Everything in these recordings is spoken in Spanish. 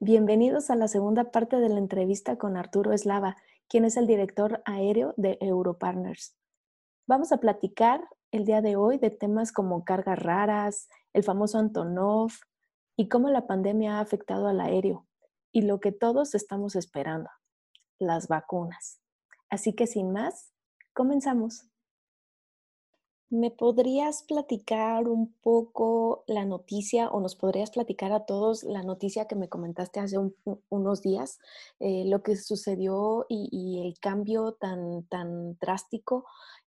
Bienvenidos a la segunda parte de la entrevista con Arturo Eslava, quien es el director aéreo de Europartners. Vamos a platicar el día de hoy de temas como cargas raras, el famoso Antonov y cómo la pandemia ha afectado al aéreo y lo que todos estamos esperando, las vacunas. Así que sin más, comenzamos. ¿Me podrías platicar un poco la noticia o nos podrías platicar a todos la noticia que me comentaste hace unos días, eh, lo que sucedió y, el cambio tan, tan drástico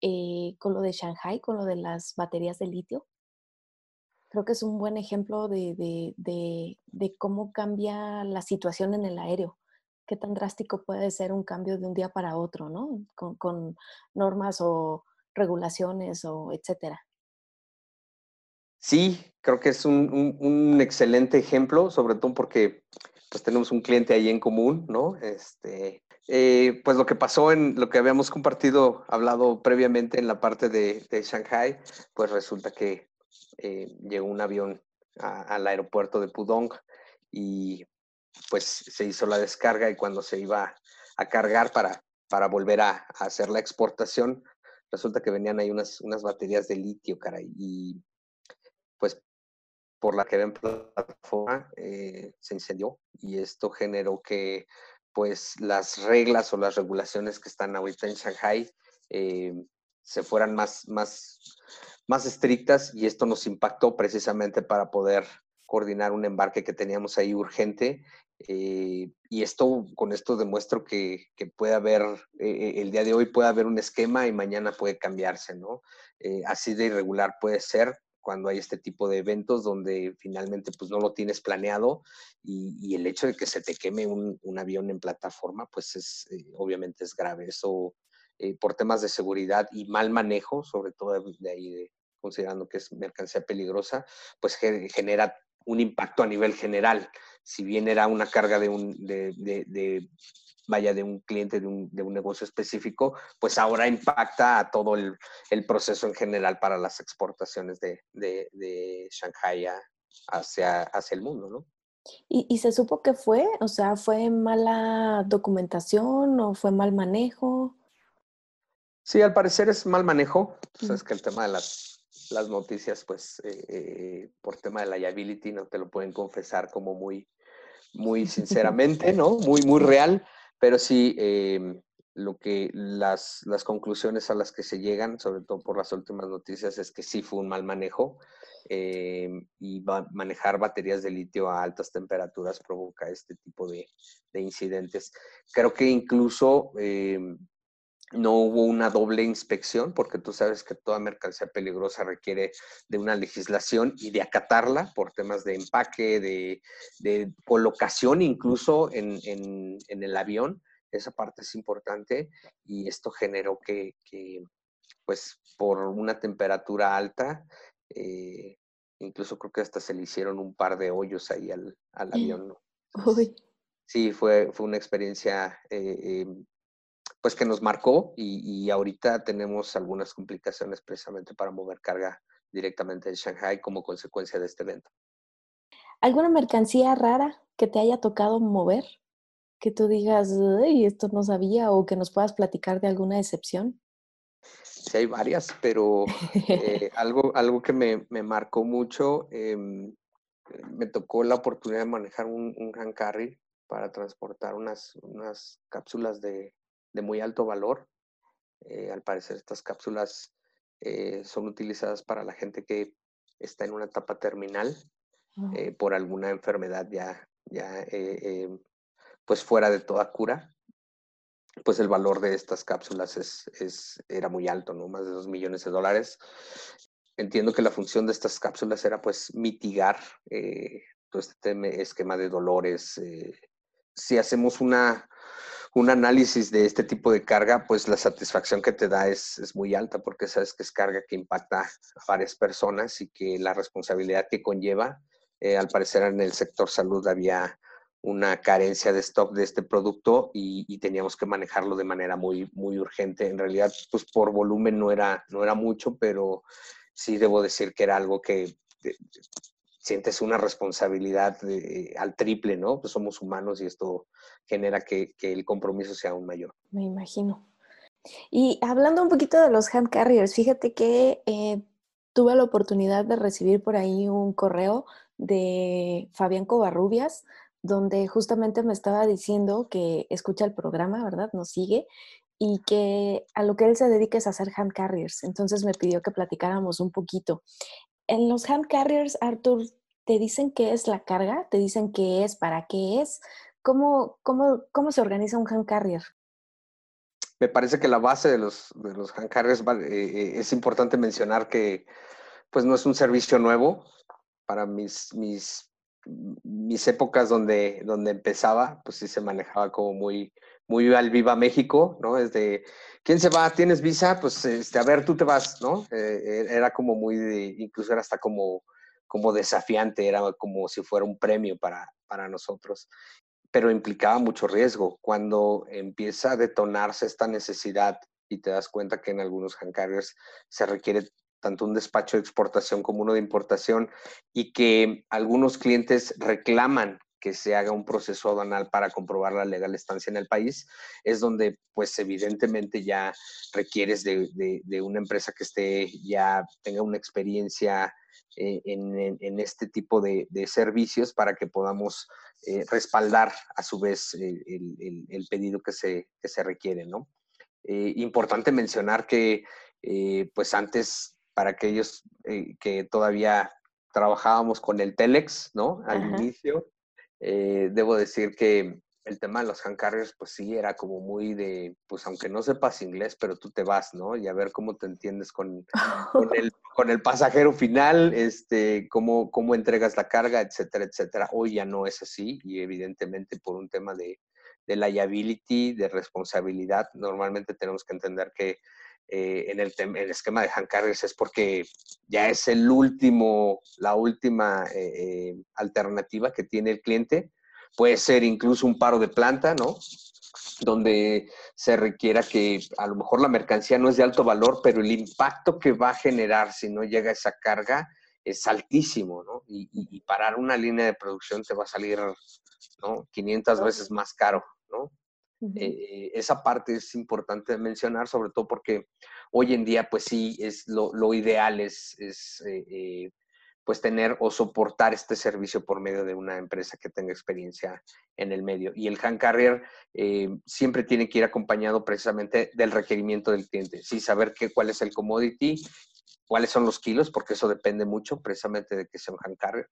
eh, con lo de Shanghai, con lo de las baterías de litio? Creo que es un buen ejemplo de, de cómo cambia la situación en el aéreo qué tan drástico puede ser un cambio de un día para otro, ¿no? Con, con normas o regulaciones o etcétera. Sí, creo que es un, excelente ejemplo, sobre todo porque pues tenemos un cliente ahí en común, ¿no? Este, eh, pues lo que pasó en lo que habíamos compartido, hablado previamente en la parte de, de Shanghai, pues resulta que eh, llegó un avión al aeropuerto de Pudong y pues se hizo la descarga y cuando se iba a cargar para, para volver a hacer la exportación, resulta que venían ahí unas, unas baterías de litio, caray, y pues por la que ven plataforma eh, se incendió y esto generó que pues las reglas o las regulaciones que están ahorita en Shanghai eh, se fueran más, más, más estrictas y esto nos impactó precisamente para poder coordinar un embarque que teníamos ahí urgente eh, y esto, con esto demuestro que, que puede haber, eh, el día de hoy puede haber un esquema y mañana puede cambiarse, ¿no? Eh, así de irregular puede ser cuando hay este tipo de eventos donde finalmente pues no lo tienes planeado y, el hecho de que se te queme un, un avión en plataforma, pues es, obviamente es grave. Eso por temas de seguridad y mal manejo, sobre todo de ahí, considerando que es mercancía peligrosa, pues genera un impacto a nivel general. Si bien era una carga de un, de, vaya, de un cliente de un, de un, negocio específico, pues ahora impacta a todo el, el proceso en general para las exportaciones de, de Shanghai hacia, hacia el mundo, ¿no? ¿Y, ¿Y, se supo que fue? O sea, ¿fue mala documentación o fue mal manejo? Sí, al parecer es mal manejo. Pues es que el tema de las las noticias, pues eh, eh, por tema de liability, no te lo pueden confesar como muy, muy sinceramente, ¿no? Muy, muy real, pero sí em, lo que las, las conclusiones a las que se llegan, sobre todo por las últimas noticias, es que sí fue un mal manejo em, y va, manejar baterías de litio a altas temperaturas provoca este tipo de, de incidentes. Creo que incluso em, no hubo una doble inspección, porque tú sabes que toda mercancía peligrosa requiere de una legislación y de acatarla por temas de empaque, de, colocación incluso en, el avión. Esa parte es importante y esto generó que, pues, por una temperatura alta, eh, incluso creo que hasta se le hicieron un par de hoyos ahí al, avión. Sí, fue, fue una experiencia eh, em, pues que nos marcó y, ahorita tenemos algunas complicaciones precisamente para mover carga directamente de Shanghai como consecuencia de este evento. ¿Alguna mercancía rara que te haya tocado mover? Que tú digas, Ay, esto no sabía o que nos puedas platicar de alguna excepción. Sí, hay varias, pero eh, algo, algo que me, marcó mucho, em, me tocó la oportunidad de manejar un, un hand carry para transportar unas, unas cápsulas de, de muy alto valor. Eh, al parecer estas cápsulas eh, son utilizadas para la gente que está en una etapa terminal ah. eh, por alguna enfermedad ya, ya pues fuera de toda cura. Pues el valor de estas cápsulas es, es, era muy alto, ¿no? Más de dos millones de dólares. Entiendo que la función de estas cápsulas era pues mitigar todo este esquema de dolores. si hacemos una, un análisis de este tipo de carga, pues la satisfacción que te da es, es, muy alta porque sabes que es carga que impacta a varias personas y que la responsabilidad que conlleva, eh, al parecer en el sector salud había una carencia de stock de este producto y, teníamos que manejarlo de manera muy, muy urgente. En realidad, pues por volumen no era, no era mucho, pero sí debo decir que era algo que sientes una responsabilidad al triple, ¿no? Pues somos humanos y esto genera que, el compromiso sea aún mayor. Me imagino. Y hablando un poquito de los hand carriers, fíjate que eh, tuve la oportunidad de recibir por ahí un correo de Fabián Covarrubias, donde justamente me estaba diciendo que escucha el programa, ¿verdad? Nos sigue y que a lo que él se dedica es a hacer hand carriers. Entonces me pidió que platicáramos un poquito. En los hand carriers, Arthur, ¿te dicen qué es la carga? ¿Te dicen qué es? ¿Para qué es? ¿Cómo, cómo, cómo se organiza un hand carrier? Me parece que la base de los, de los hand carriers eh, eh, es importante mencionar que pues no es un servicio nuevo. Para mis, mis mis épocas donde, donde empezaba, pues sí se manejaba como muy, muy al viva México, ¿no? Es de, ¿quién se va? ¿Tienes visa? Pues, este, a ver, tú te vas, ¿no? Eh, e, era como muy, de, incluso era hasta como, como desafiante, era como si fuera un premio para, para nosotros, pero implicaba mucho riesgo. Cuando empieza a detonarse esta necesidad y te das cuenta que en algunos hand se requiere tanto un despacho de exportación como uno de importación, y que algunos clientes reclaman que se haga un proceso aduanal para comprobar la legal estancia en el país, es donde pues evidentemente ya requieres de, una empresa que esté, ya tenga una experiencia eh, en, este tipo de, servicios para que podamos eh, respaldar a su vez el, pedido que se, que se requiere, ¿no? Eh, importante mencionar que pues antes para aquellos eh, que todavía trabajábamos con el Telex, ¿no? Al inicio. Eh, debo decir que el tema de los hand carriers, pues sí, era como muy de, pues aunque no sepas inglés, pero tú te vas, ¿no? Y a ver cómo te entiendes con, con, el, pasajero final, este, cómo, cómo entregas la carga, etcétera, etcétera. Hoy ya no es así y evidentemente por un tema de, de liability, de responsabilidad, normalmente tenemos que entender que eh, en, el el esquema de carriers es porque ya es el último, la última eh, eh, alternativa que tiene el cliente. Puede ser incluso un paro de planta, ¿no? Donde se requiera que a lo mejor la mercancía no es de alto valor, pero el impacto que va a generar si no llega esa carga es altísimo, ¿no? Y, parar una línea de producción te va a salir, ¿no? 500 veces más caro, ¿no? Eh, esa parte es importante mencionar, sobre todo porque hoy en día, pues sí, es lo, ideal es, eh, eh, pues tener o soportar este servicio por medio de una empresa que tenga experiencia en el medio. Y el hand carrier siempre tiene que ir acompañado precisamente del requerimiento del cliente, sí, saber qué, cuál es el commodity, cuáles son los kilos, porque eso depende mucho precisamente de que sea un hand carrier.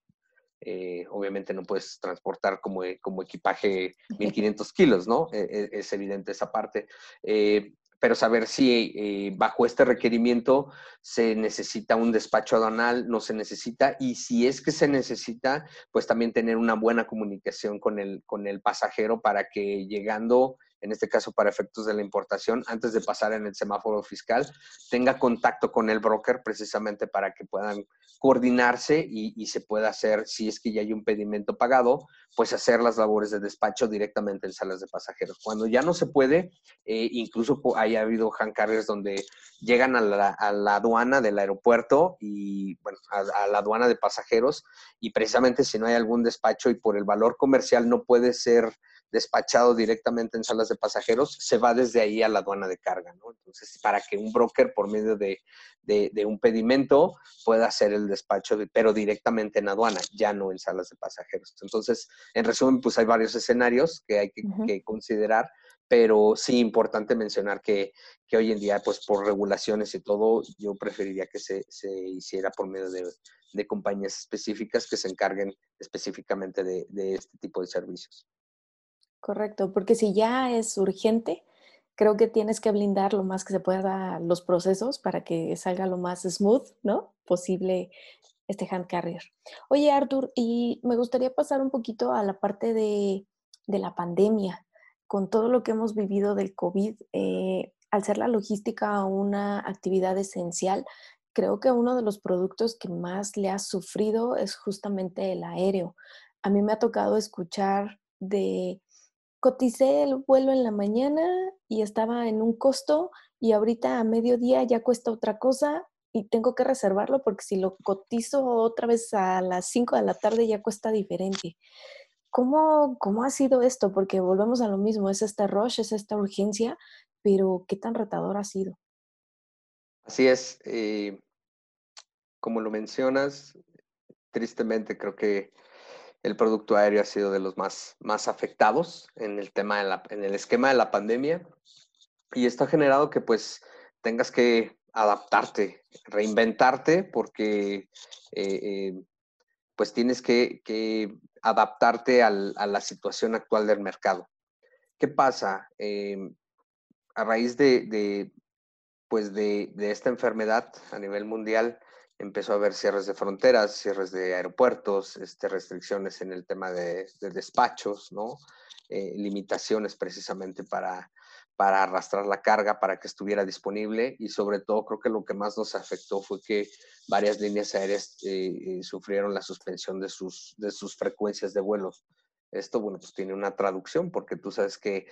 Eh, obviamente no puedes transportar como, e, como equipaje 1500 kilos, ¿no? E, e, es evidente esa parte. Eh, pero saber si eh, bajo este requerimiento se necesita un despacho aduanal, no se necesita, y si es que se necesita, pues también tener una buena comunicación con el, con el pasajero para que llegando en este caso para efectos de la importación, antes de pasar en el semáforo fiscal, tenga contacto con el broker precisamente para que puedan coordinarse y, se pueda hacer, si es que ya hay un pedimento pagado, pues hacer las labores de despacho directamente en salas de pasajeros. Cuando ya no se puede, eh, incluso hay habido hand carriers donde llegan a la, aduana del aeropuerto y, bueno, a, a la aduana de pasajeros y precisamente si no hay algún despacho y por el valor comercial no puede ser despachado directamente en salas de pasajeros, se va desde ahí a la aduana de carga, ¿no? Entonces, para que un broker por medio de, un pedimento pueda hacer el despacho, pero directamente en aduana, ya no en salas de pasajeros. Entonces, en resumen, pues hay varios escenarios que hay que, considerar, pero sí importante mencionar que, hoy en día, pues por regulaciones y todo, yo preferiría que se, hiciera por medio de, compañías específicas que se encarguen específicamente de este tipo de servicios. Correcto, porque si ya es urgente, creo que tienes que blindar lo más que se pueda los procesos para que salga lo más smooth, ¿no? Posible este hand carrier. Oye, Arthur, y me gustaría pasar un poquito a la parte de, la pandemia. con todo lo que hemos vivido del COVID, eh, al ser la logística una actividad esencial, creo que uno de los productos que más le ha sufrido es justamente el aéreo. A mí me ha tocado escuchar de coticé el vuelo en la mañana y estaba en un costo y ahorita a mediodía ya cuesta otra cosa y tengo que reservarlo porque si lo cotizo otra vez a las 5 de la tarde ya cuesta diferente. ¿Cómo, ¿Cómo ha sido esto? Porque volvemos a lo mismo, es este rush, es esta urgencia, pero ¿qué tan retador ha sido? Así es. Eh, como lo mencionas, tristemente creo que el producto aéreo ha sido de los más, más afectados en el tema de en el esquema de la pandemia y esto ha generado que pues tengas que adaptarte, reinventarte porque eh, eh, pues tienes que, adaptarte a la situación actual del mercado. ¿Qué pasa? Em, a raíz de, pues de, esta enfermedad a nivel mundial, empezó a haber cierres de fronteras, cierres de aeropuertos, este, restricciones en el tema de, despachos, ¿no? Eh, limitaciones precisamente para, para arrastrar la carga, para que estuviera disponible y sobre todo creo que lo que más nos afectó fue que varias líneas aéreas eh, eh, sufrieron la suspensión de sus, de sus frecuencias de vuelos. Esto, bueno, pues tiene una traducción porque tú sabes que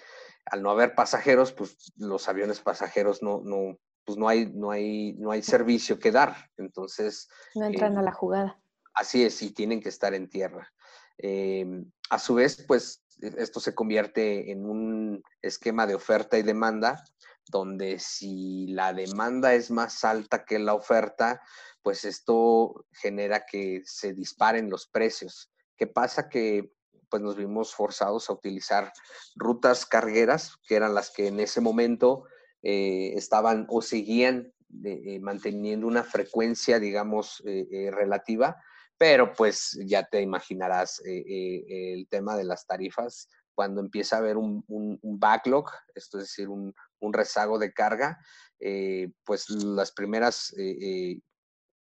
al no haber pasajeros, pues los aviones pasajeros no, no, pues no hay, no hay, no hay servicio que dar. Entonces... No entran eh, a la jugada. Así es, y tienen que estar en tierra. Em, a su vez, pues e, esto se convierte en un esquema de oferta y demanda, donde si la demanda es más alta que la oferta, pues esto genera que se disparen los precios. ¿Qué pasa? Que pues nos vimos forzados a utilizar rutas cargueras, que eran las que en ese momento eh, estaban o seguían eh, manteniendo una frecuencia, digamos, eh, relativa, pero pues ya te imaginarás el tema de las tarifas cuando empieza a haber un, backlog, esto es decir, un, rezago de carga, eh, pues las primeras eh, eh,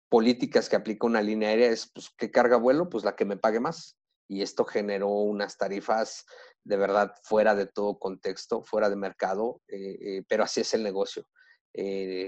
políticas que aplica una línea aérea es, pues, ¿qué carga vuelo? Pues la que me pague más. Y esto generó unas tarifas de verdad fuera de todo contexto, fuera de mercado, pero así es el negocio.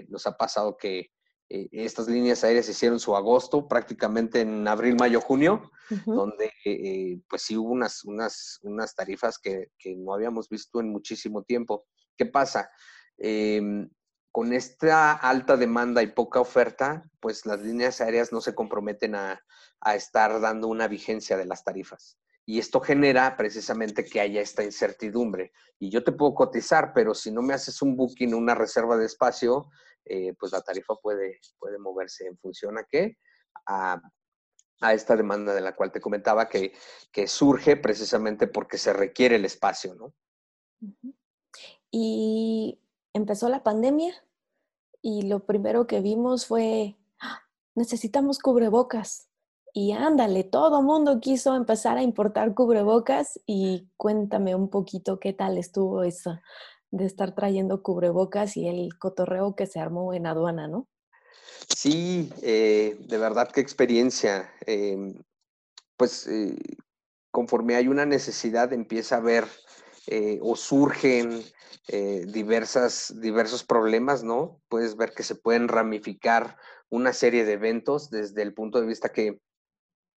nos ha pasado que eh, estas líneas aéreas hicieron su agosto prácticamente en abril, mayo, junio, donde eh, pues sí hubo unas, unas, unas tarifas que, que, no habíamos visto en muchísimo tiempo. ¿Qué pasa? Em, con esta alta demanda y poca oferta, pues las líneas aéreas no se comprometen a, a estar dando una vigencia de las tarifas. Y esto genera precisamente que haya esta incertidumbre. Y yo te puedo cotizar, pero si no me haces un booking, una reserva de espacio, eh, pues la tarifa puede, puede moverse en función a qué? A, esta demanda de la cual te comentaba que, surge precisamente porque se requiere el espacio, ¿no? Y empezó la pandemia y lo primero que vimos fue, ¡Ah! necesitamos cubrebocas. Y ándale, todo mundo quiso empezar a importar cubrebocas y cuéntame un poquito qué tal estuvo eso de estar trayendo cubrebocas y el cotorreo que se armó en aduana, ¿no? Sí, eh, de verdad qué experiencia. Em, pues eh, conforme hay una necesidad empieza a haber eh, o surgen diversas, diversos problemas, ¿no? Puedes ver que se pueden ramificar una serie de eventos desde el punto de vista que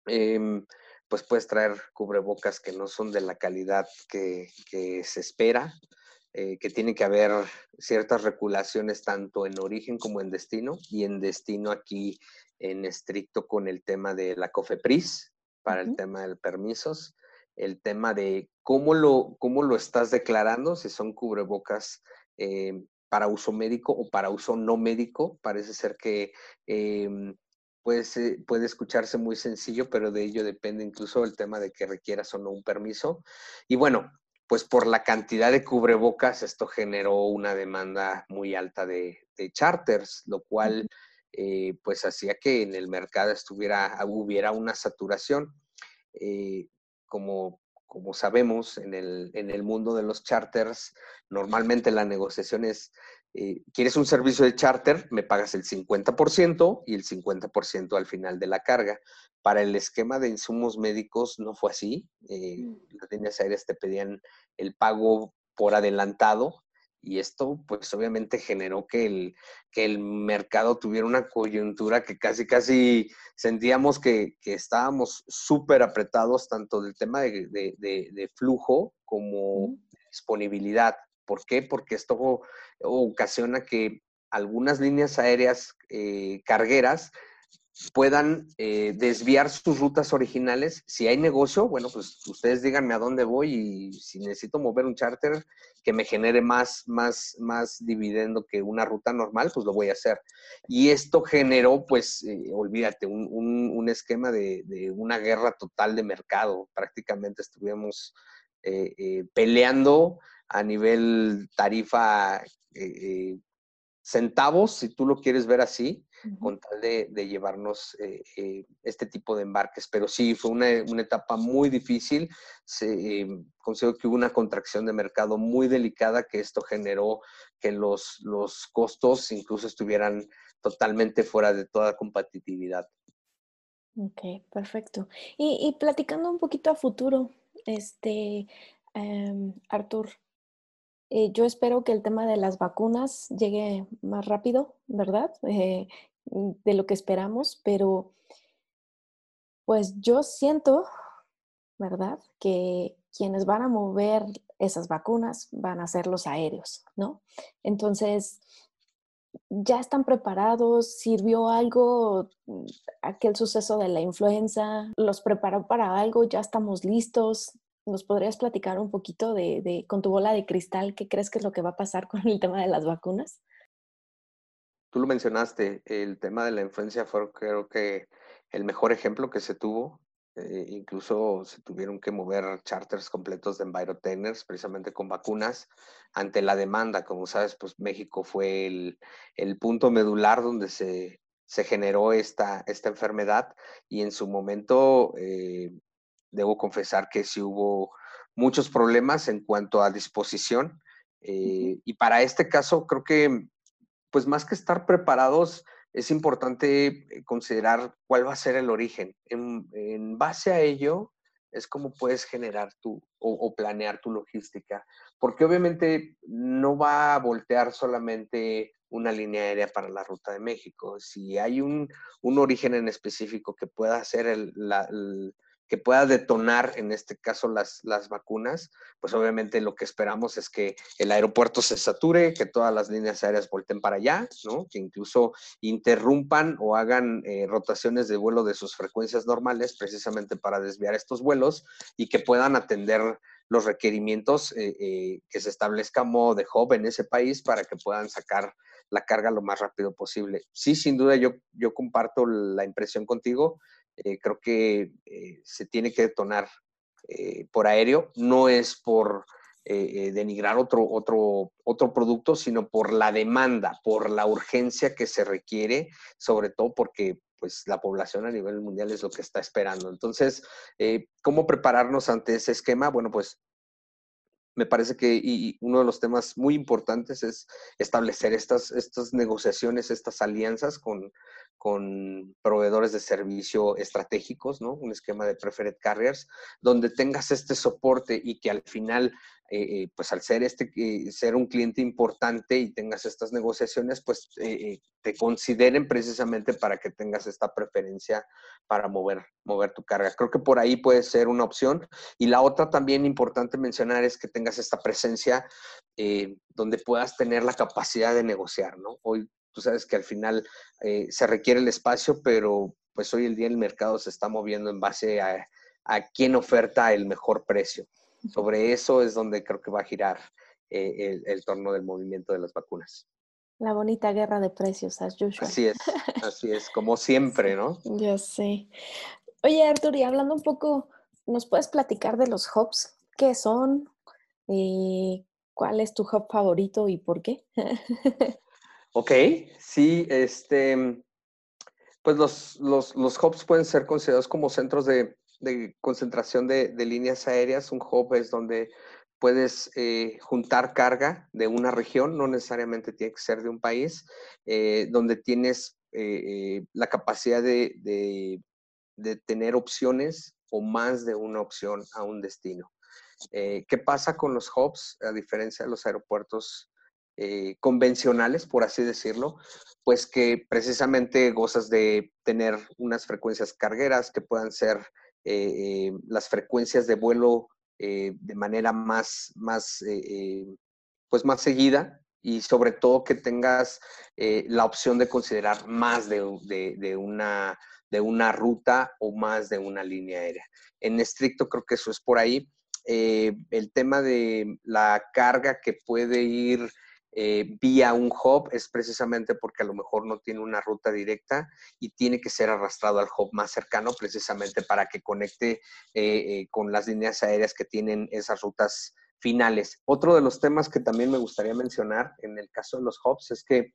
em, pues puedes traer cubrebocas que no son de la calidad que, que se espera, eh, que tiene que haber ciertas regulaciones tanto en origen como en destino, y en destino aquí en estricto con el tema de la COFEPRIS, para el tema de permisos, el tema de cómo lo, cómo lo estás declarando, si son cubrebocas eh, para uso médico o para uso no médico, parece ser que em, puede, puede escucharse muy sencillo, pero de ello depende incluso el tema de que requieras o no un permiso. Y bueno, pues por la cantidad de cubrebocas, esto generó una demanda muy alta de, charters, lo cual eh, pues hacía que en el mercado estuviera, hubiera una saturación. Eh, como, como sabemos, en el, en el mundo de los charters, normalmente la negociación es eh, ¿quieres un servicio de charter? Me pagas el 50% y el 50% al final de la carga. Para el esquema de insumos médicos no fue así. Eh, mm. las líneas aéreas te pedían el pago por adelantado y esto pues obviamente generó que el, que el mercado tuviera una coyuntura que casi casi sentíamos que, estábamos súper apretados tanto del tema de, flujo como disponibilidad. ¿Por qué? Porque esto ocasiona que algunas líneas aéreas eh, cargueras puedan eh, desviar sus rutas originales. Si hay negocio, bueno, pues ustedes díganme a dónde voy y si necesito mover un charter que me genere más, más, más dividendo que una ruta normal, pues lo voy a hacer. Y esto generó, pues, eh, olvídate, un, un, esquema de, una guerra total de mercado. Prácticamente estuvimos peleando a nivel tarifa centavos, si tú lo quieres ver así, con tal de, llevarnos eh, eh, este tipo de embarques. Pero sí, fue una, etapa muy difícil. Se, eh, considero que hubo una contracción de mercado muy delicada que esto generó que los, los costos incluso estuvieran totalmente fuera de toda competitividad. Ok, perfecto. Y, platicando un poquito a futuro, este, em, Artur, yo espero que el tema de las vacunas llegue más rápido, ¿verdad? Mm, de lo que esperamos, pero pues yo siento, ¿verdad? Que quienes van a mover esas vacunas van a ser los aéreos, ¿no? Entonces, ya están preparados, sirvió algo, mm, aquel suceso de la influenza, los preparó para algo, ya estamos listos. ¿Nos podrías platicar un poquito de, de, con tu bola de cristal, qué crees que es lo que va a pasar con el tema de las vacunas? tú lo mencionaste, el tema de la influencia fue creo que el mejor ejemplo que se tuvo. Eh, incluso se tuvieron que mover charters completos de enviroteners precisamente con vacunas ante la demanda. Como sabes, pues México fue el, punto medular donde se, generó esta, esta enfermedad y en su momento eh, debo confesar que sí hubo muchos problemas en cuanto a disposición. Eh, y para este caso creo que pues más que estar preparados, es importante eh, considerar cuál va a ser el origen. En, base a ello, es como puedes generar tu o, planear tu logística, porque obviamente no va a voltear solamente una línea aérea para la ruta de México. Si hay un, origen en específico que pueda ser el, la, que pueda detonar, en este caso, las, las vacunas, pues obviamente lo que esperamos es que el aeropuerto se sature, que todas las líneas aéreas volten para allá, ¿no? Que incluso interrumpan o hagan eh, rotaciones de vuelo de sus frecuencias normales, precisamente para desviar estos vuelos y que puedan atender los requerimientos eh, eh, que se establezca modo de hub en ese país para que puedan sacar la carga lo más rápido posible. Sí, sin duda yo, yo comparto la impresión contigo eh, creo que eh, se tiene que detonar eh, por aéreo, no es por denigrar otro, otro, otro producto, sino por la demanda, por la urgencia que se requiere, sobre todo porque pues la población a nivel mundial es lo que está esperando. Entonces, ¿cómo prepararnos ante ese esquema? Bueno, pues me parece que y uno de los temas muy importantes es establecer estas, estas negociaciones, estas alianzas con, con proveedores de servicio estratégicos, ¿no? Un esquema de preferred carriers, donde tengas este soporte y que al final eh, eh, pues al ser, este, eh, ser un cliente importante y tengas estas negociaciones, pues te consideren precisamente para que tengas esta preferencia para mover, mover tu carga. Creo que por ahí puede ser una opción. Y la otra también importante mencionar es que tengas esta presencia donde puedas tener la capacidad de negociar, ¿no? Hoy tú sabes que al final se requiere el espacio, pero pues hoy el día el mercado se está moviendo en base a quién oferta el mejor precio sobre eso es donde creo que va a girar eh, el, torno del movimiento de las vacunas. La bonita guerra de precios, as usual. Así es, así es, como siempre, ¿no? Yo sé. Oye, Artur, y hablando un poco, ¿nos puedes platicar de los hubs? ¿Qué son? Eh, ¿Cuál es tu hub favorito y por qué? ok, sí, este, pues los, los, los hubs pueden ser considerados como centros de, de concentración de, líneas aéreas. Un hub es donde puedes eh, juntar carga de una región, no necesariamente tiene que ser de un país, eh, donde tienes eh, la capacidad de, de, tener opciones o más de una opción a un destino. ¿Qué pasa con los hubs, a diferencia de los aeropuertos convencionales, por así decirlo? Pues que precisamente gozas de tener unas frecuencias cargueras que puedan ser eh, las frecuencias de vuelo de manera más, más, pues más seguida y sobre todo que tengas la opción de considerar más de, una, de una ruta o más de una línea aérea. En estricto creo que eso es por ahí. Eh, el tema de la carga que puede ir eh, vía un hub es precisamente porque a lo mejor no tiene una ruta directa y tiene que ser arrastrado al hub más cercano precisamente para que conecte eh, con las líneas aéreas que tienen esas rutas finales. Otro de los temas que también me gustaría mencionar en el caso de los hubs es que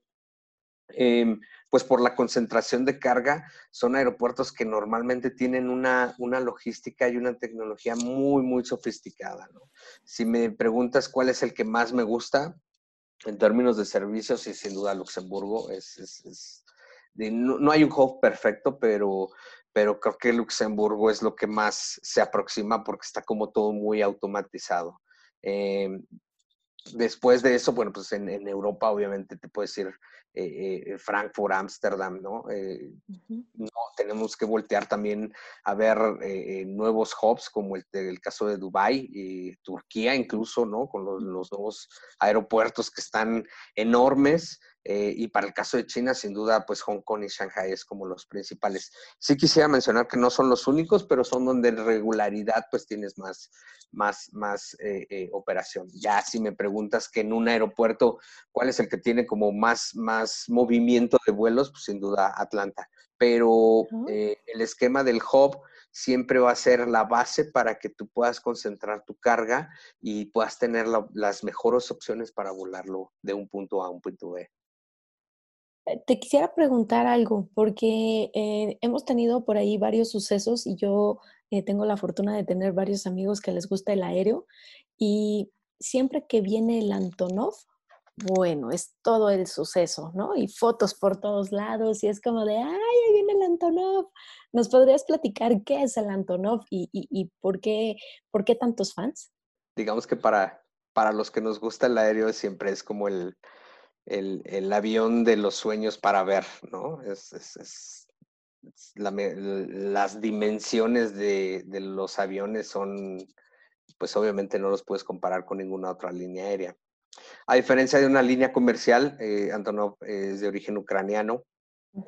Em, pues por la concentración de carga, son aeropuertos que normalmente tienen una, una logística y una tecnología muy, muy sofisticada. Si me preguntas cuál es el que más me gusta en términos de servicios, y sin duda Luxemburgo, es, no, hay un hub perfecto, pero, pero creo que Luxemburgo es lo que más se aproxima porque está como todo muy automatizado. Em, después de eso, bueno, pues en, en Europa obviamente te puedes ir eh, eh, Frankfurt, Ámsterdam, ¿no? Eh, ¿no? Tenemos que voltear también a ver nuevos hubs como el, el caso de Dubái y Turquía incluso, ¿no? Con los, los nuevos aeropuertos que están enormes. Y para el caso de China, sin duda, pues Hong Kong y Shanghai es como los principales. Sí quisiera mencionar que no son los únicos, pero son donde en regularidad pues tienes más, más, más operación. Ya si me preguntas que en un aeropuerto, ¿cuál es el que tiene como más, más movimiento de vuelos? Pues sin duda Atlanta. Pero el esquema del hub siempre va a ser la base para que tú puedas concentrar tu carga y puedas tener las mejores opciones para volarlo de un punto A a un punto B. Eh, te quisiera preguntar algo, porque eh, hemos tenido por ahí varios sucesos y yo eh, tengo la fortuna de tener varios amigos que les gusta el aéreo y siempre que viene el Antonov, bueno, es todo el suceso, ¿no? Y fotos por todos lados y es como de, ay, ahí viene el Antonov. ¿Nos podrías platicar qué es el Antonov y, por, qué, tantos fans? Digamos que para, para los que nos gusta el aéreo siempre es como el, el, avión de los sueños para ver, ¿no? Es, las dimensiones de, los aviones son, pues obviamente no los puedes comparar con ninguna otra línea aérea. A diferencia de una línea comercial, eh, Antonov es de origen ucraniano,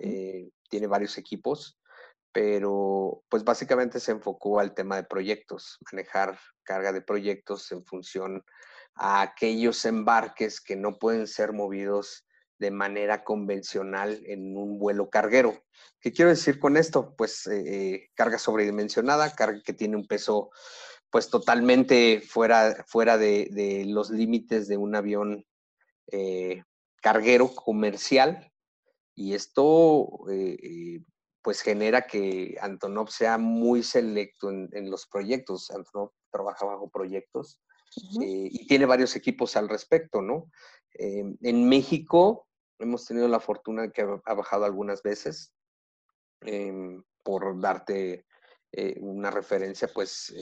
eh, tiene varios equipos, pero pues básicamente se enfocó al tema de proyectos, manejar carga de proyectos en función a aquellos embarques que no pueden ser movidos de manera convencional en un vuelo carguero. ¿Qué quiero decir con esto? Pues eh, eh, carga sobredimensionada, carga que tiene un peso pues totalmente fuera, fuera de, los límites de un avión eh, carguero comercial. Y esto pues genera que Antonov sea muy selecto en, en los proyectos. Antonov trabaja bajo proyectos eh, y tiene varios equipos al respecto, ¿no? Eh, en México hemos tenido la fortuna de que ha bajado algunas veces, em, por darte eh, una referencia, pues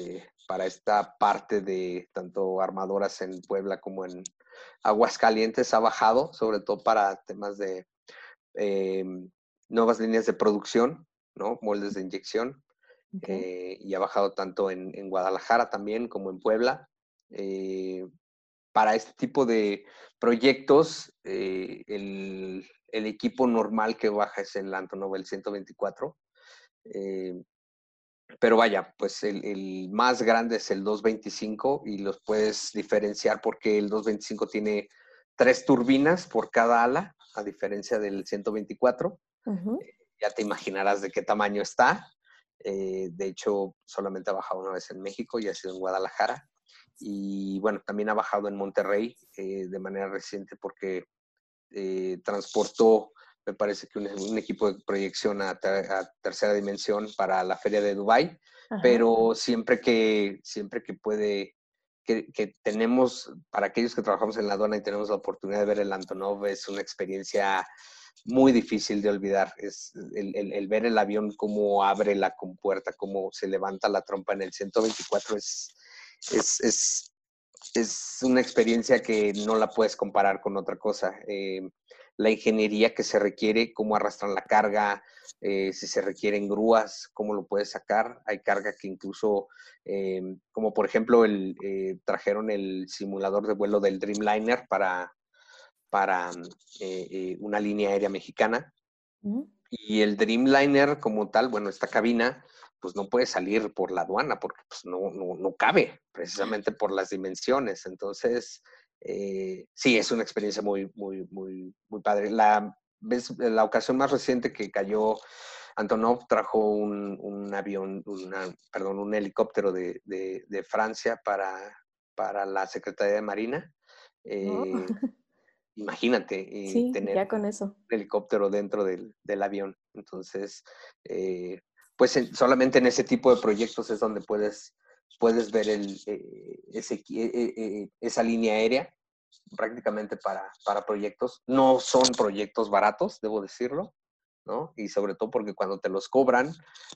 para esta parte de tanto armadoras en Puebla como en Aguascalientes ha bajado, sobre todo para temas de em, nuevas líneas de producción, ¿no? Moldes de inyección. y ha bajado tanto en, en, Guadalajara también como en Puebla. Eh, para este tipo de proyectos, eh, el, equipo normal que baja es el Antonov, el 124. Eh, pero vaya, pues el, más grande es el 225 y los puedes diferenciar porque el 225 tiene tres turbinas por cada ala, a diferencia del 124. ya te imaginarás de qué tamaño está. de hecho, solamente ha bajado una vez en México y ha sido en Guadalajara y bueno, también ha bajado en Monterrey eh, de manera reciente porque eh, transportó, me parece que un, equipo de proyección a, tercera dimensión para la feria de Dubai, pero siempre que, siempre que puede, que, tenemos, para aquellos que trabajamos en la aduana y tenemos la oportunidad de ver el Antonov, es una experiencia muy difícil de olvidar. Es el, el, ver el avión, cómo abre la compuerta, cómo se levanta la trompa en el 124, es, es, es, es, una experiencia que no la puedes comparar con otra cosa. Eh, la ingeniería que se requiere, cómo arrastran la carga, eh, si se requieren grúas, cómo lo puedes sacar. Hay carga que incluso, eh, como por ejemplo, el, trajeron el simulador de vuelo del Dreamliner para, para una línea aérea mexicana. Y el Dreamliner como tal, bueno, esta cabina, pues no puede salir por la aduana porque pues no, no, no cabe, precisamente por las dimensiones. Entonces, eh, sí, es una experiencia muy, muy, muy, muy padre. La, la ocasión más reciente que cayó Antonov trajo un, un avión, una, perdón, un helicóptero de, de, de, Francia para, para la Secretaría de Marina. Oh. Eh, imagínate tener con eso. un helicóptero dentro del, del avión. Entonces, eh, pues solamente en ese tipo de proyectos es donde puedes, puedes ver eh, ese, eh, esa línea aérea prácticamente para, para proyectos. No son proyectos baratos, debo decirlo, ¿no? Y sobre todo porque cuando te los cobran,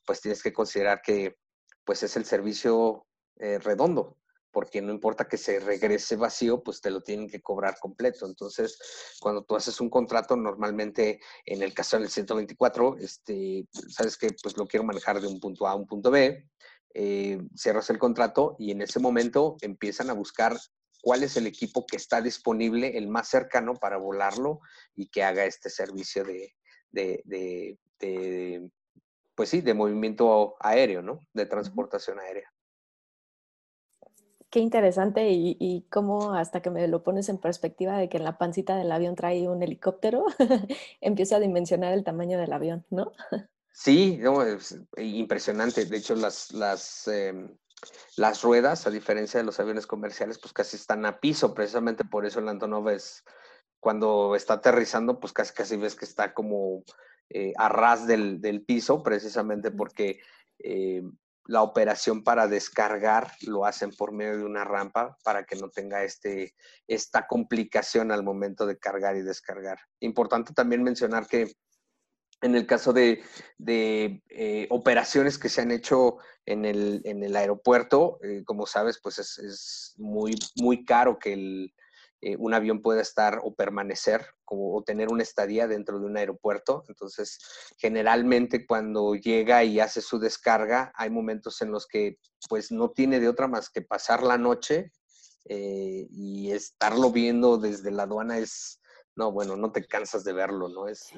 pues tienes que considerar que pues es el servicio redondo, porque no importa que se regrese vacío, pues te lo tienen que cobrar completo. Entonces, cuando tú haces un contrato, normalmente en el caso del 124, este, sabes que pues lo quiero manejar de un punto A a un punto B, eh, cierras el contrato y en ese momento empiezan a buscar cuál es el equipo que está disponible, el más cercano para volarlo y que haga este servicio de, de, de, de pues sí, de movimiento aéreo, ¿no? De transportación aérea qué interesante y, y, cómo hasta que me lo pones en perspectiva de que en la pancita del avión trae un helicóptero, empiezo a dimensionar el tamaño del avión, ¿no? Sí, es impresionante. De hecho, las, las, em, las ruedas, a diferencia de los aviones comerciales, pues casi están a piso. Precisamente por eso el Antonov es, cuando está aterrizando, pues casi casi ves que está como eh, a ras del, del, piso, precisamente porque eh, la operación para descargar lo hacen por medio de una rampa para que no tenga este, esta complicación al momento de cargar y descargar. Importante también mencionar que en el caso de, eh, operaciones que se han hecho en el, en el aeropuerto, eh, como sabes, pues es, es, muy, muy caro que el, eh, un avión pueda estar o permanecer o tener una estadía dentro de un aeropuerto. Entonces, generalmente cuando llega y hace su descarga, hay momentos en los que pues no tiene de otra más que pasar la noche y estarlo viendo desde la aduana es, no, bueno, no te cansas de verlo, ¿no? Es,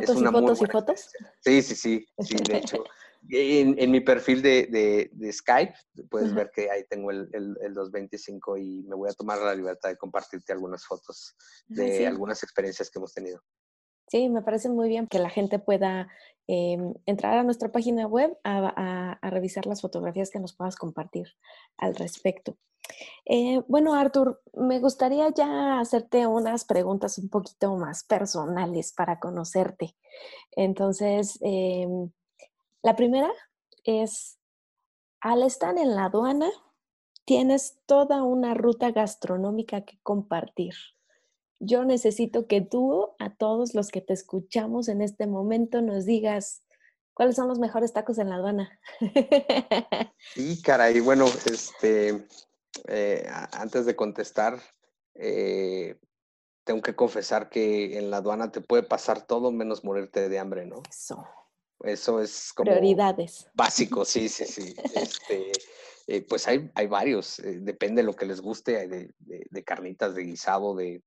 ¿Fotos y fotos y fotos? Sí, sí, sí, sí, de hecho. En, mi perfil de, Skype puedes ver que ahí tengo el, 225 y me voy a tomar la libertad de compartirte algunas fotos de algunas experiencias que hemos tenido. Sí, me parece muy bien que la gente pueda em, entrar a nuestra página web a, revisar las fotografías que nos puedas compartir al respecto. Eh, bueno, Artur, me gustaría ya hacerte unas preguntas un poquito más personales para conocerte. Entonces, em, la primera es, al estar en la aduana, tienes toda una ruta gastronómica que compartir. Yo necesito que tú, a todos los que te escuchamos en este momento, nos digas cuáles son los mejores tacos en la aduana. Sí, caray, bueno, este, eh, antes de contestar, eh, tengo que confesar que en la aduana te puede pasar todo menos morirte de hambre, ¿no? Eso. Eso es como... Prioridades. Básico, sí, sí, sí. Este, eh, pues hay, hay varios, depende de lo que les guste, hay de, carnitas, de guisado, de,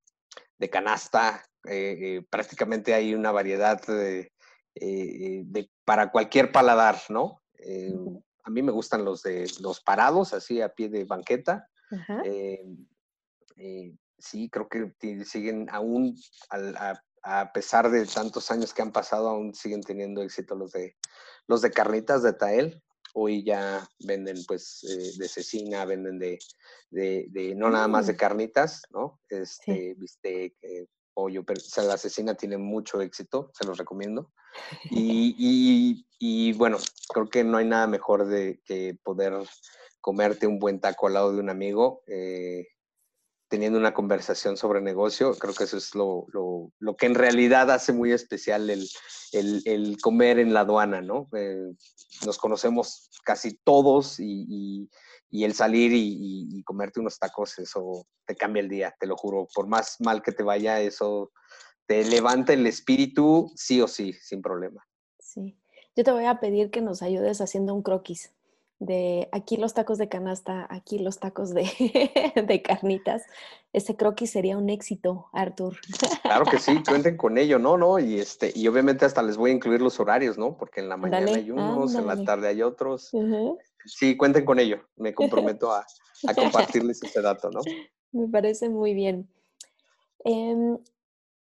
canasta, eh, prácticamente hay una variedad de, para cualquier paladar, ¿no? a mí me gustan los de los parados, así a pie de banqueta. sí, creo que siguen aún al, a, a pesar de tantos años que han pasado, aún siguen teniendo éxito los de, los de carnitas de Tael. Hoy ya venden pues eh, de cecina, venden de, de, no nada más de mm. carnitas, ¿no? Este, bistec, eh, pollo, pero la cecina tiene mucho éxito, se los recomiendo. Y, y, bueno, creo que no hay nada mejor de que poder comerte un buen taco al lado de un amigo. Eh, teniendo una conversación sobre negocio. Creo que eso es lo, que en realidad hace muy especial el, comer en la aduana, ¿no? Eh, nos conocemos casi todos y, el salir y, comerte unos tacos, eso te cambia el día, te lo juro. Por más mal que te vaya, eso te levanta el espíritu, sí o sí, sin problema. Sí. Yo te voy a pedir que nos ayudes haciendo un croquis de aquí los tacos de canasta, aquí los tacos de, de carnitas. Ese croquis sería un éxito, Artur. Claro que sí, cuenten con ello, ¿no? ¿no? Y este, y obviamente hasta les voy a incluir los horarios, ¿no? Porque en la mañana hay unos, en la tarde hay otros. Sí, cuenten con ello. Me comprometo a, a compartirles ese dato, ¿no? Me parece muy bien. Em,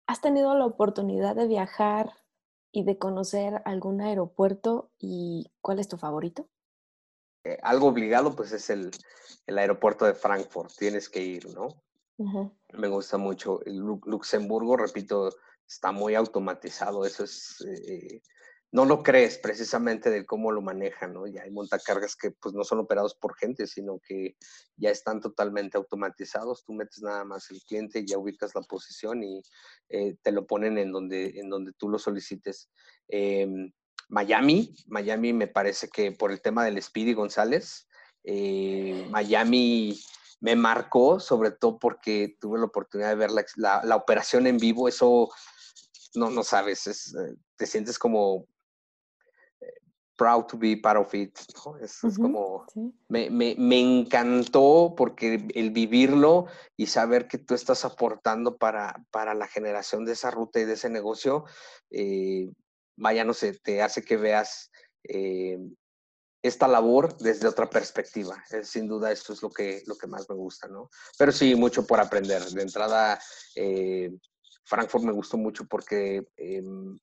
¿Has tenido la oportunidad de viajar y de conocer algún aeropuerto y cuál es tu favorito? Eh, algo obligado, pues es el, aeropuerto de Frankfurt, tienes que ir, ¿no? Me gusta mucho. El Luxemburgo, repito, está muy automatizado, eso es, eh, no lo crees precisamente de cómo lo manejan, ¿no? Ya hay montacargas que pues no son operados por gente, sino que ya están totalmente automatizados. Tú metes nada más el cliente, ya ubicas la posición y eh, te lo ponen en donde, en donde tú lo solicites. Em, Miami, Miami me parece que por el tema del Speedy González, eh, Miami me marcó, sobre todo porque tuve la oportunidad de ver la, operación en vivo, eso no, no sabes, eh, te sientes como eh, proud to be part of it, Es, como, me, encantó porque el vivirlo y saber que tú estás aportando para, para la generación de esa ruta y de ese negocio, vaya, no sé, te hace que veas eh, esta labor desde otra perspectiva. sin duda, eso es lo que, lo que más me gusta, ¿no? Pero sí, mucho por aprender. De entrada, eh, Frankfurt me gustó mucho porque em,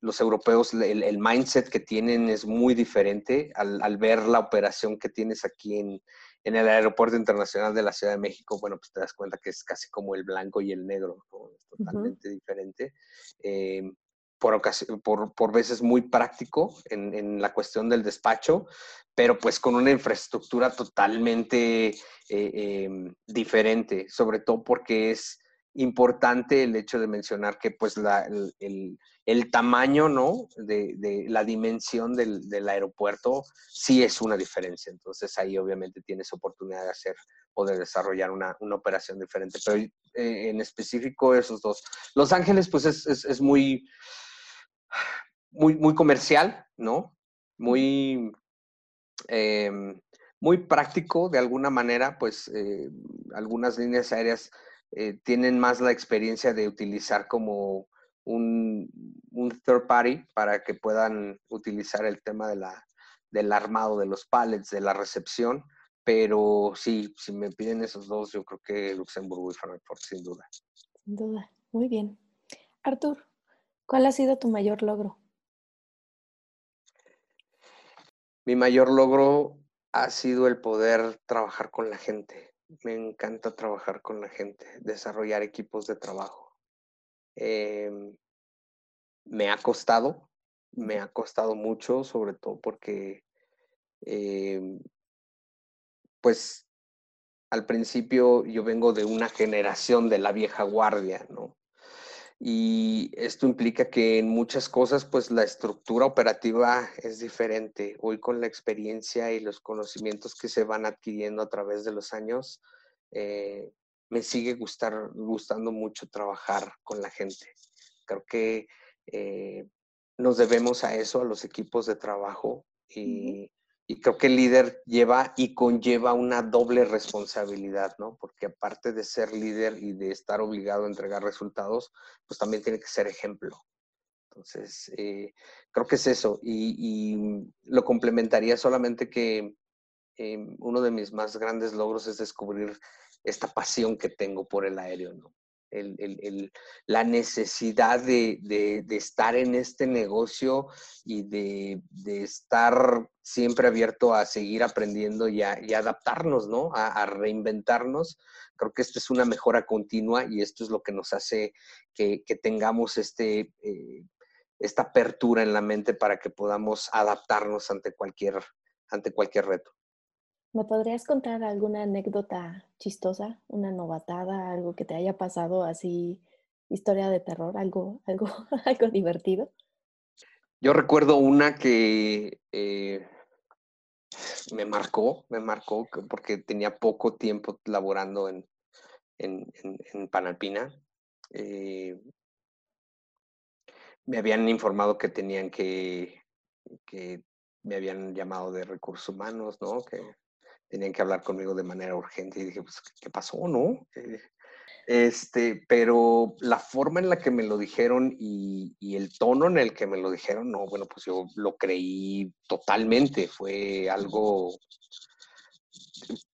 los europeos, el, mindset que tienen es muy diferente al, ver la operación que tienes aquí en, en, el Aeropuerto Internacional de la Ciudad de México. Bueno, pues te das cuenta que es casi como el blanco y el negro, ¿no? Es totalmente diferente. Em, por, por, por, veces muy práctico en, en, la cuestión del despacho, pero pues con una infraestructura totalmente eh, em, diferente, sobre todo porque es importante el hecho de mencionar que pues la, el, el, tamaño, ¿no? De, de la dimensión del, del, aeropuerto sí es una diferencia. Entonces ahí obviamente tienes oportunidad de hacer o de desarrollar una, una operación diferente. Pero eh, en específico esos dos. Los Ángeles pues es, es, es muy muy, muy comercial, ¿no? Muy, em, muy práctico de alguna manera, pues eh, algunas líneas aéreas eh, tienen más la experiencia de utilizar como un, third party para que puedan utilizar el tema de la, del armado de los pallets, de la recepción, pero sí, si me piden esos dos, yo creo que Luxemburgo y Frankfurt, sin duda. Sin duda, muy bien. Artur, ¿cuál ha sido tu mayor logro? Mi mayor logro ha sido el poder trabajar con la gente. Me encanta trabajar con la gente, desarrollar equipos de trabajo. Em, me ha costado, me ha costado mucho, sobre todo porque, em, pues, al principio yo vengo de una generación de la vieja guardia, ¿no? Y esto implica que en muchas cosas pues la estructura operativa es diferente. Hoy con la experiencia y los conocimientos que se van adquiriendo a través de los años, eh, me sigue gustar, gustando mucho trabajar con la gente. Creo que eh, nos debemos a eso, a los equipos de trabajo y, y creo que el líder lleva y conlleva una doble responsabilidad, ¿no? Porque aparte de ser líder y de estar obligado a entregar resultados, pues también tiene que ser ejemplo. Entonces, eh, creo que es eso. Y, lo complementaría solamente que em, uno de mis más grandes logros es descubrir esta pasión que tengo por el aéreo, ¿no? El, la necesidad de, estar en este negocio y de, estar siempre abierto a seguir aprendiendo y, a, adaptarnos, ¿no? A, reinventarnos. Creo que esto es una mejora continua y esto es lo que nos hace que, tengamos este, eh, esta apertura en la mente para que podamos adaptarnos ante cualquier, ante cualquier reto. ¿Me podrías contar alguna anécdota chistosa, una novatada, algo que te haya pasado así, historia de terror, algo, algo, algo divertido? Yo recuerdo una que eh, me marcó, me marcó porque tenía poco tiempo laborando en, en, Panalpina. Eh, me habían informado que tenían que, que me habían llamado de recursos humanos, ¿no? Que tenían que hablar conmigo de manera urgente y dije, pues, ¿qué pasó, no? Eh, este, pero la forma en la que me lo dijeron y, el tono en el que me lo dijeron, no, bueno, pues yo lo creí totalmente. Fue algo,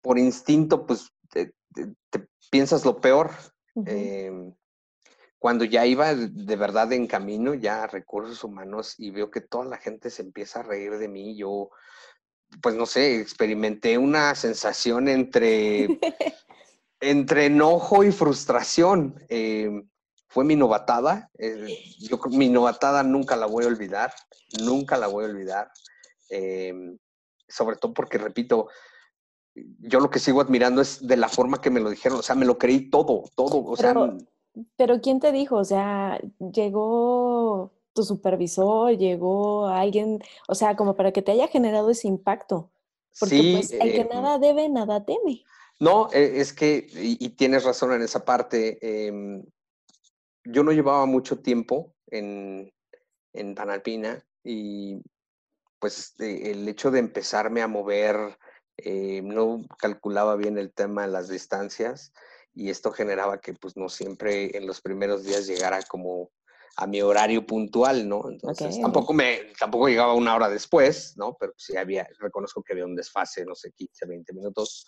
por instinto, pues te, piensas lo peor. Em, cuando ya iba de verdad en camino, ya a recursos humanos, y veo que toda la gente se empieza a reír de mí, yo pues no sé, experimenté una sensación entre, entre enojo y frustración. Em, fue mi novatada. Eh, yo mi novatada nunca la voy a olvidar, nunca la voy a olvidar. Em, sobre todo porque, repito, yo lo que sigo admirando es de la forma que me lo dijeron, o sea, me lo creí todo, todo, o sea... Pero ¿quién te dijo? O sea, llegó tu supervisor, llegó alguien, o sea, como para que te haya generado ese impacto. Porque pues el que eh, nada debe, nada teme. No, e, es que, y, tienes razón en esa parte, em, yo no llevaba mucho tiempo en, en Panalpina y pues el hecho de empezarme a mover, eh, no calculaba bien el tema de las distancias y esto generaba que pues no siempre en los primeros días llegara como a mi horario puntual, ¿no? Entonces, tampoco me, tampoco llegaba una hora después, ¿no? Pero sí había, reconozco que había un desfase, no sé, 15, 20 minutos.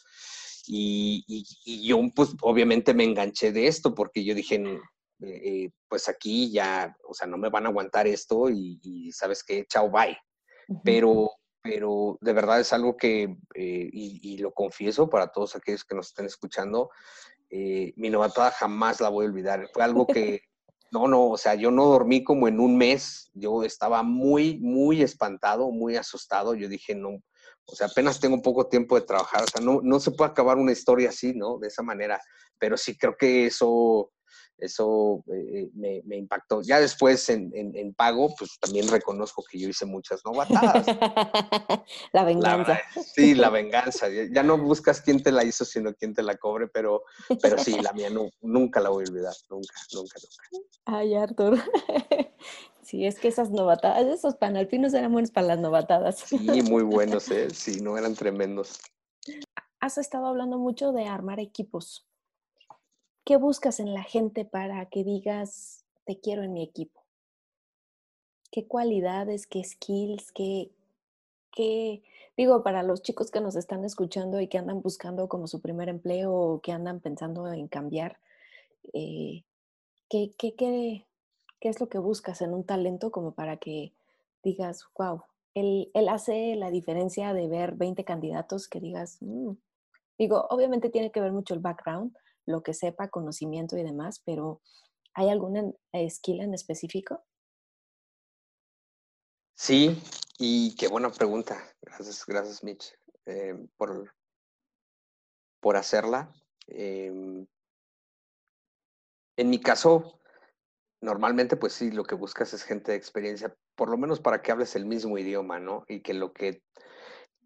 Y, y, yo, pues, obviamente me enganché de esto porque yo dije, eh, eh, pues aquí ya, o sea, no me van a aguantar esto y, ¿sabes qué? Chao, bye. Pero pero de verdad es algo que, eh, y, lo confieso para todos aquellos que nos estén escuchando, mi novatada jamás la voy a olvidar. Fue algo que, no, no, o sea, yo no dormí como en un mes, yo estaba muy, muy espantado, muy asustado, yo dije, no, o sea, apenas tengo poco tiempo de trabajar, o sea, no, no se puede acabar una historia así, ¿no? De esa manera, pero sí creo que eso eso eh, me, me, impactó. Ya después en, en, pago, pues también reconozco que yo hice muchas novatadas. la venganza. sí, la venganza. Ya no buscas quién te la hizo, sino quién te la cobre, pero, pero sí, la mía no, nunca la voy a olvidar, nunca, nunca, nunca. Ay, Artur. Sí, es que esas novatadas, esos panalpinos eran buenos para las novatadas. Sí, muy buenos, ¿eh? Sí, no eran tremendos. Has estado hablando mucho de armar equipos. ¿Qué buscas en la gente para que digas, te quiero en mi equipo? ¿Qué cualidades, qué skills, qué, qué, digo, para los chicos que nos están escuchando y que andan buscando como su primer empleo o que andan pensando en cambiar, eh, ¿qué, qué, qué, es lo que buscas en un talento como para que digas, wow, él, él hace la diferencia de ver 20 candidatos que digas, mm". digo, obviamente tiene que ver mucho el background, lo que sepa, conocimiento y demás, pero ¿hay alguna skill en específico? Sí, y qué buena pregunta. Gracias, gracias Mitch, eh, por, por hacerla. Em, en mi caso, normalmente, pues sí, lo que buscas es gente de experiencia, por lo menos para que hables el mismo idioma, ¿no? Y que lo que,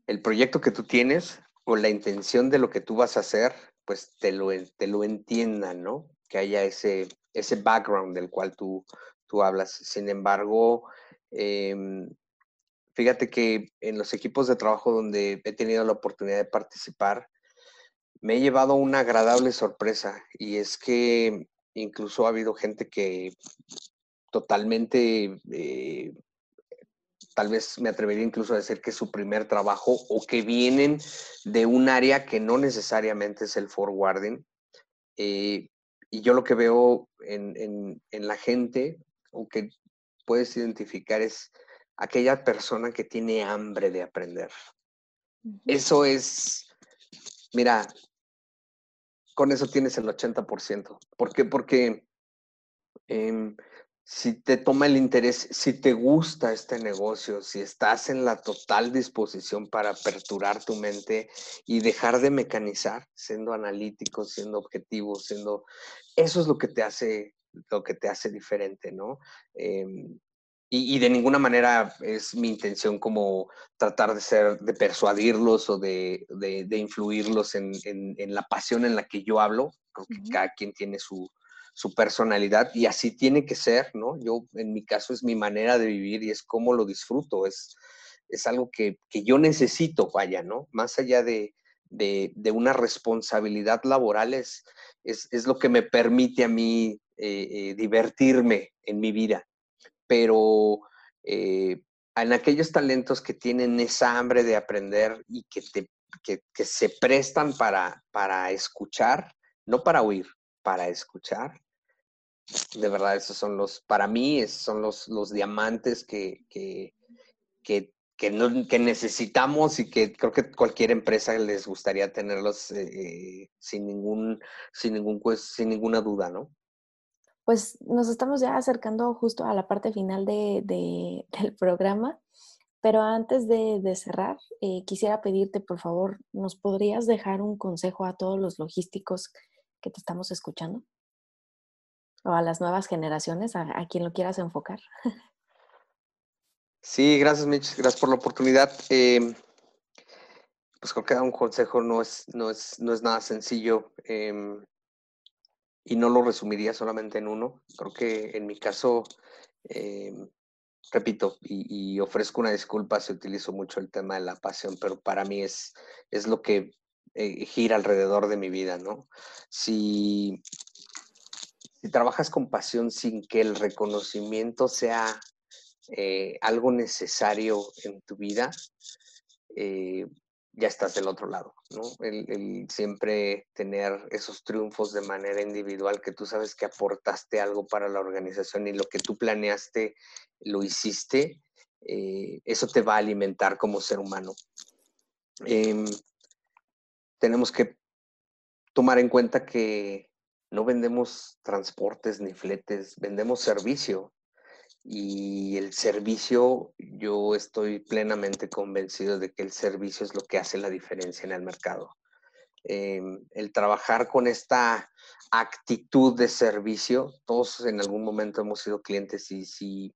el proyecto que tú tienes o la intención de lo que tú vas a hacer pues te lo, te lo entiendan, ¿no? Que haya ese, ese background del cual tú, tú hablas. Sin embargo, em, fíjate que en los equipos de trabajo donde he tenido la oportunidad de participar, me he llevado una agradable sorpresa y es que incluso ha habido gente que totalmente eh, tal vez me atrevería incluso a decir que es su primer trabajo o que vienen de un área que no necesariamente es el forwarding. Eh, y yo lo que veo en, la gente o que puedes identificar es aquella persona que tiene hambre de aprender. Eso es, mira, con eso tienes el 80%. ¿Por qué? Porque em, si te toma el interés, si te gusta este negocio, si estás en la total disposición para aperturar tu mente y dejar de mecanizar, siendo analítico, siendo objetivo, siendo... Eso es lo que te hace, lo que te hace diferente, ¿no? Em, y, de ninguna manera es mi intención como tratar de ser, de persuadirlos o de, de, influirlos en, en, la pasión en la que yo hablo. Creo que cada quien tiene su, su personalidad y así tiene que ser, ¿no? Yo, en mi caso, es mi manera de vivir y es como lo disfruto, es, es algo que, yo necesito, vaya, ¿no? Más allá de, una responsabilidad laboral, es, es, lo que me permite a mí eh, eh, divertirme en mi vida. Pero eh, en aquellos talentos que tienen esa hambre de aprender y que, te, que, se prestan para, para escuchar, no para oír, para escuchar, de verdad, esos son los, para mí, son los, los diamantes que, que, que, que, necesitamos y que creo que cualquier empresa les gustaría tenerlos eh, sin, ningún, sin, ningún, pues, sin ninguna duda, ¿no? Pues nos estamos ya acercando justo a la parte final de, del programa, pero antes de, de cerrar, eh, quisiera pedirte, por favor, ¿nos podrías dejar un consejo a todos los logísticos que te estamos escuchando? O a las nuevas generaciones, a, quien lo quieras enfocar. Sí, gracias Mitch, gracias por la oportunidad. Em, pues creo que un consejo no es, no es, no es nada sencillo em, y no lo resumiría solamente en uno. Creo que en mi caso, em, repito, y, ofrezco una disculpa si utilizo mucho el tema de la pasión, pero para mí es, es lo que eh, gira alrededor de mi vida, ¿no? Si si trabajas con pasión sin que el reconocimiento sea eh, algo necesario en tu vida, eh, ya estás del otro lado, ¿no? El, siempre tener esos triunfos de manera individual, que tú sabes que aportaste algo para la organización y lo que tú planeaste lo hiciste, eh, eso te va a alimentar como ser humano. Em, tenemos que tomar en cuenta que no vendemos transportes ni fletes, vendemos servicio. Y el servicio, yo estoy plenamente convencido de que el servicio es lo que hace la diferencia en el mercado. Em, el trabajar con esta actitud de servicio, todos en algún momento hemos sido clientes y si,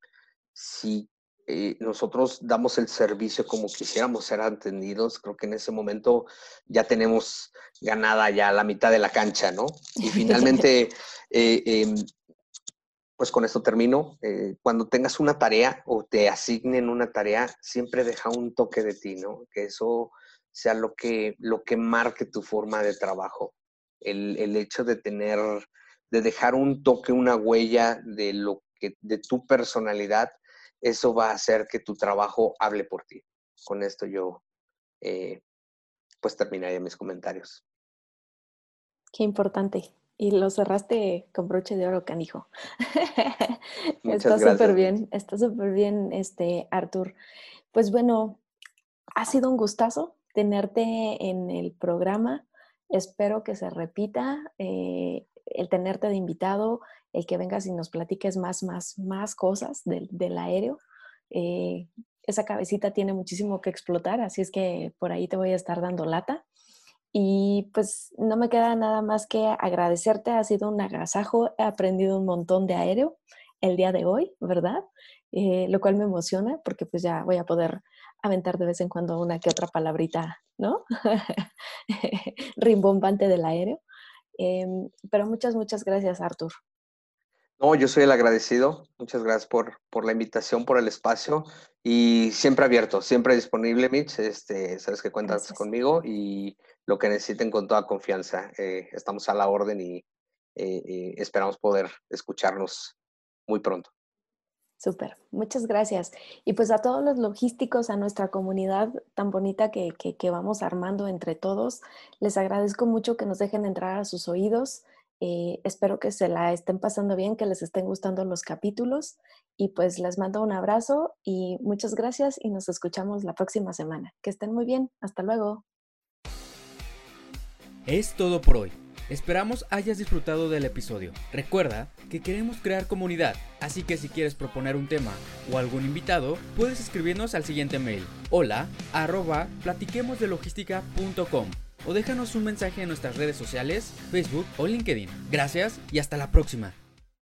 si eh, nosotros damos el servicio como quisiéramos ser atendidos, creo que en ese momento ya tenemos ganada ya la mitad de la cancha, ¿no? Y finalmente, eh, em, pues con esto termino. Eh, cuando tengas una tarea o te asignen una tarea, siempre deja un toque de ti, ¿no? Que eso sea lo que, lo que marque tu forma de trabajo. El, el hecho de tener, de dejar un toque, una huella de lo que, de tu personalidad, eso va a hacer que tu trabajo hable por ti. Con esto yo eh, pues terminaría mis comentarios. Qué importante. Y lo cerraste con broche de oro, canijo. está súper bien, está súper bien, este, Artur. Pues bueno, ha sido un gustazo tenerte en el programa. Espero que se repita eh, el tenerte de invitado, el que vengas y nos platiques más, más, más cosas del, aéreo. Eh, esa cabecita tiene muchísimo que explotar, así es que por ahí te voy a estar dando lata. Y pues no me queda nada más que agradecerte, ha sido un agasajo, he aprendido un montón de aéreo el día de hoy, ¿verdad? Eh, lo cual me emociona porque pues ya voy a poder aventar de vez en cuando una que otra palabrita, ¿no? Rimbombante del aéreo. Em, pero muchas, muchas gracias, Artur. No, yo soy el agradecido. Muchas gracias por, por la invitación, por el espacio y siempre abierto, siempre disponible, Mitch. Este, sabes que cuentas conmigo y lo que necesiten con toda confianza. Eh, estamos a la orden y eh, eh, esperamos poder escucharnos muy pronto. Súper, muchas gracias. Y pues a todos los logísticos, a nuestra comunidad tan bonita que, que, vamos armando entre todos, les agradezco mucho que nos dejen entrar a sus oídos. Eh, espero que se la estén pasando bien, que les estén gustando los capítulos y pues les mando un abrazo y muchas gracias y nos escuchamos la próxima semana. Que estén muy bien, hasta luego. Es todo por hoy. Esperamos hayas disfrutado del episodio. Recuerda que queremos crear comunidad, así que si quieres proponer un tema o algún invitado, puedes escribirnos al siguiente mail: hola arroba o déjanos un mensaje en nuestras redes sociales, Facebook o LinkedIn. Gracias y hasta la próxima.